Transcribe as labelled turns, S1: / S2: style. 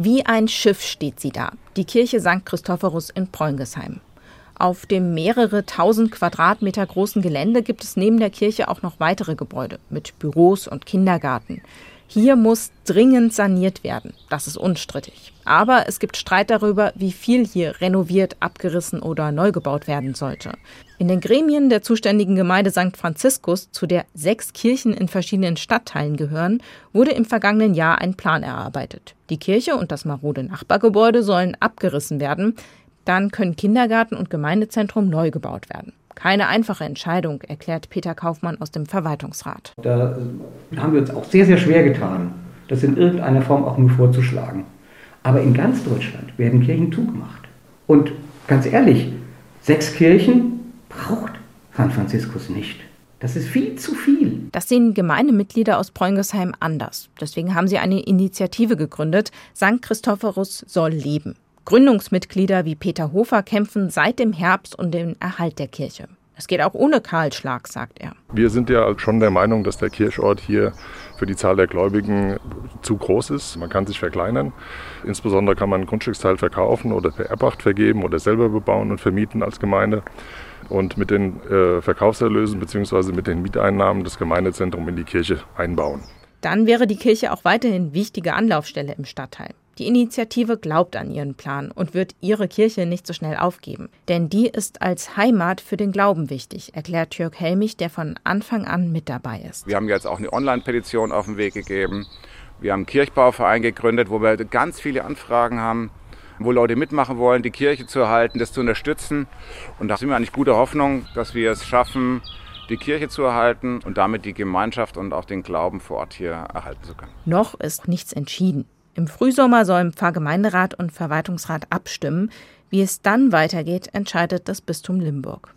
S1: Wie ein Schiff steht sie da, die Kirche St. Christophorus in Preungesheim. Auf dem mehrere tausend Quadratmeter großen Gelände gibt es neben der Kirche auch noch weitere Gebäude mit Büros und Kindergarten. Hier muss dringend saniert werden. Das ist unstrittig. Aber es gibt Streit darüber, wie viel hier renoviert, abgerissen oder neu gebaut werden sollte. In den Gremien der zuständigen Gemeinde St. Franziskus, zu der sechs Kirchen in verschiedenen Stadtteilen gehören, wurde im vergangenen Jahr ein Plan erarbeitet. Die Kirche und das marode Nachbargebäude sollen abgerissen werden. Dann können Kindergarten und Gemeindezentrum neu gebaut werden. Keine einfache Entscheidung, erklärt Peter Kaufmann aus dem Verwaltungsrat.
S2: Da haben wir uns auch sehr, sehr schwer getan, das in irgendeiner Form auch nur vorzuschlagen. Aber in ganz Deutschland werden Kirchen zugemacht. Und ganz ehrlich, sechs Kirchen braucht San Franziskus nicht. Das ist viel zu viel.
S1: Das sehen Gemeindemitglieder aus Preungesheim anders. Deswegen haben sie eine Initiative gegründet. St. Christophorus soll leben. Gründungsmitglieder wie Peter Hofer kämpfen seit dem Herbst um den Erhalt der Kirche. Es geht auch ohne Kahlschlag, sagt er.
S3: Wir sind ja schon der Meinung, dass der Kirchort hier für die Zahl der Gläubigen zu groß ist. Man kann sich verkleinern. Insbesondere kann man einen Grundstücksteil verkaufen oder per Erbpacht vergeben oder selber bebauen und vermieten als Gemeinde. Und mit den äh, Verkaufserlösen bzw. mit den Mieteinnahmen das Gemeindezentrum in die Kirche einbauen.
S1: Dann wäre die Kirche auch weiterhin wichtige Anlaufstelle im Stadtteil. Die Initiative glaubt an ihren Plan und wird ihre Kirche nicht so schnell aufgeben. Denn die ist als Heimat für den Glauben wichtig, erklärt Jörg Helmich, der von Anfang an mit dabei ist.
S4: Wir haben jetzt auch eine Online-Petition auf den Weg gegeben. Wir haben einen Kirchbauverein gegründet, wo wir ganz viele Anfragen haben, wo Leute mitmachen wollen, die Kirche zu erhalten, das zu unterstützen. Und da sind wir eigentlich guter Hoffnung, dass wir es schaffen, die Kirche zu erhalten und damit die Gemeinschaft und auch den Glauben vor Ort hier erhalten zu können.
S1: Noch ist nichts entschieden. Im Frühsommer sollen Pfarrgemeinderat und Verwaltungsrat abstimmen. Wie es dann weitergeht, entscheidet das Bistum Limburg.